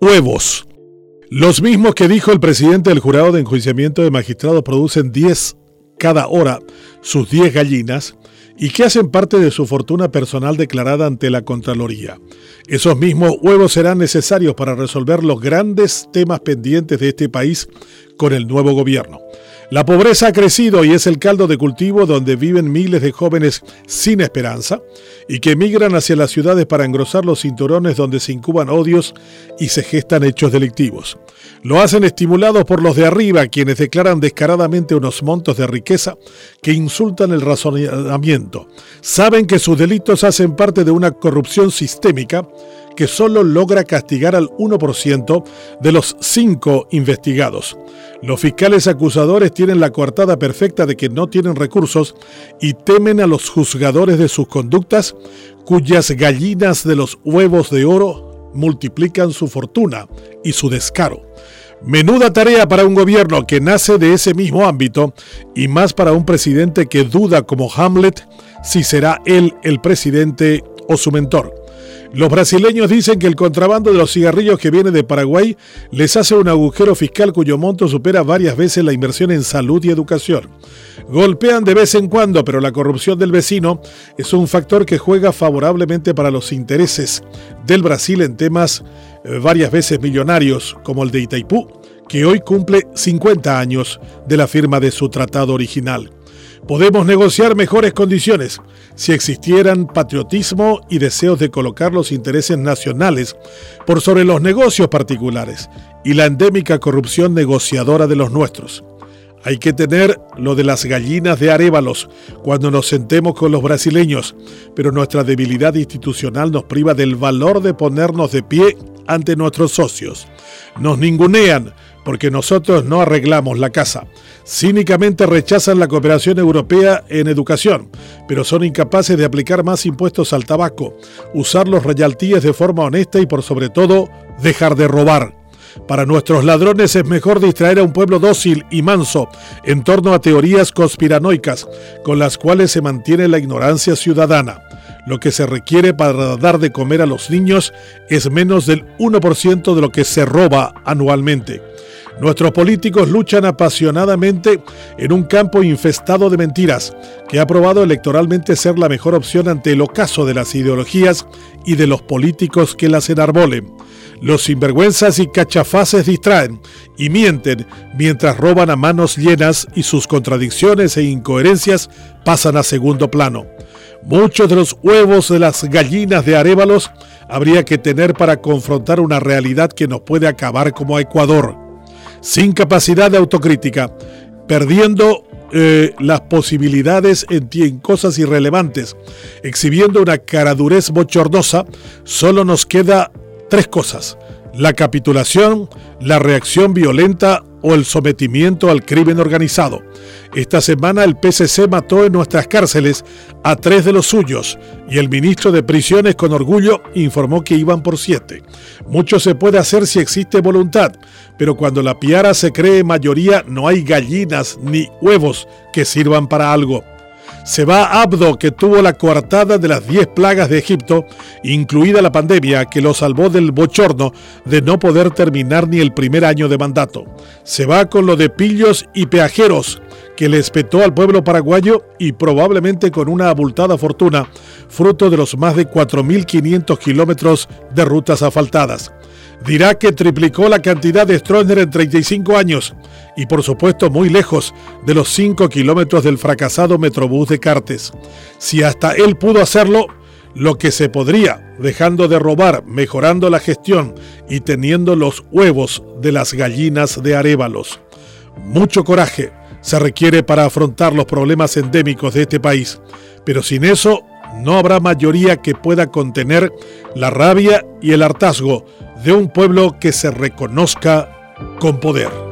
Huevos. Los mismos que dijo el presidente del jurado de enjuiciamiento de magistrados producen 10 cada hora, sus 10 gallinas, y que hacen parte de su fortuna personal declarada ante la Contraloría. Esos mismos huevos serán necesarios para resolver los grandes temas pendientes de este país con el nuevo gobierno. La pobreza ha crecido y es el caldo de cultivo donde viven miles de jóvenes sin esperanza y que emigran hacia las ciudades para engrosar los cinturones donde se incuban odios y se gestan hechos delictivos. Lo hacen estimulados por los de arriba, quienes declaran descaradamente unos montos de riqueza que insultan el razonamiento. Saben que sus delitos hacen parte de una corrupción sistémica que solo logra castigar al 1% de los cinco investigados. Los fiscales acusadores tienen la coartada perfecta de que no tienen recursos y temen a los juzgadores de sus conductas, cuyas gallinas de los huevos de oro multiplican su fortuna y su descaro. Menuda tarea para un gobierno que nace de ese mismo ámbito y más para un presidente que duda como Hamlet si será él el presidente o su mentor. Los brasileños dicen que el contrabando de los cigarrillos que viene de Paraguay les hace un agujero fiscal cuyo monto supera varias veces la inversión en salud y educación. Golpean de vez en cuando, pero la corrupción del vecino es un factor que juega favorablemente para los intereses del Brasil en temas eh, varias veces millonarios, como el de Itaipú, que hoy cumple 50 años de la firma de su tratado original. Podemos negociar mejores condiciones si existieran patriotismo y deseos de colocar los intereses nacionales por sobre los negocios particulares y la endémica corrupción negociadora de los nuestros. Hay que tener lo de las gallinas de arévalos cuando nos sentemos con los brasileños, pero nuestra debilidad institucional nos priva del valor de ponernos de pie ante nuestros socios. Nos ningunean porque nosotros no arreglamos la casa. Cínicamente rechazan la cooperación europea en educación, pero son incapaces de aplicar más impuestos al tabaco, usar los royalties de forma honesta y por sobre todo dejar de robar. Para nuestros ladrones es mejor distraer a un pueblo dócil y manso en torno a teorías conspiranoicas con las cuales se mantiene la ignorancia ciudadana. Lo que se requiere para dar de comer a los niños es menos del 1% de lo que se roba anualmente. Nuestros políticos luchan apasionadamente en un campo infestado de mentiras, que ha probado electoralmente ser la mejor opción ante el ocaso de las ideologías y de los políticos que las enarbolen. Los sinvergüenzas y cachafaces distraen y mienten mientras roban a manos llenas y sus contradicciones e incoherencias pasan a segundo plano. Muchos de los huevos de las gallinas de arévalos habría que tener para confrontar una realidad que nos puede acabar como a Ecuador sin capacidad de autocrítica, perdiendo eh, las posibilidades en, en, cosas irrelevantes, exhibiendo una caradurez bochornosa, solo nos queda tres cosas. La capitulación, la reacción violenta o el sometimiento al crimen organizado. Esta semana el PCC mató en nuestras cárceles a tres de los suyos y el ministro de Prisiones con orgullo informó que iban por siete. Mucho se puede hacer si existe voluntad, pero cuando la piara se cree mayoría no hay gallinas ni huevos que sirvan para algo. Se va Abdo, que tuvo la coartada de las diez plagas de Egipto, incluida la pandemia, que lo salvó del bochorno de no poder terminar ni el primer año de mandato. Se va con lo de pillos y peajeros, que le espetó al pueblo paraguayo y probablemente con una abultada fortuna, fruto de los más de 4.500 kilómetros de rutas asfaltadas dirá que triplicó la cantidad de Stroessner en 35 años y por supuesto muy lejos de los 5 kilómetros del fracasado Metrobús de Cartes. Si hasta él pudo hacerlo, lo que se podría, dejando de robar, mejorando la gestión y teniendo los huevos de las gallinas de Arévalos. Mucho coraje se requiere para afrontar los problemas endémicos de este país, pero sin eso no habrá mayoría que pueda contener la rabia y el hartazgo de un pueblo que se reconozca con poder.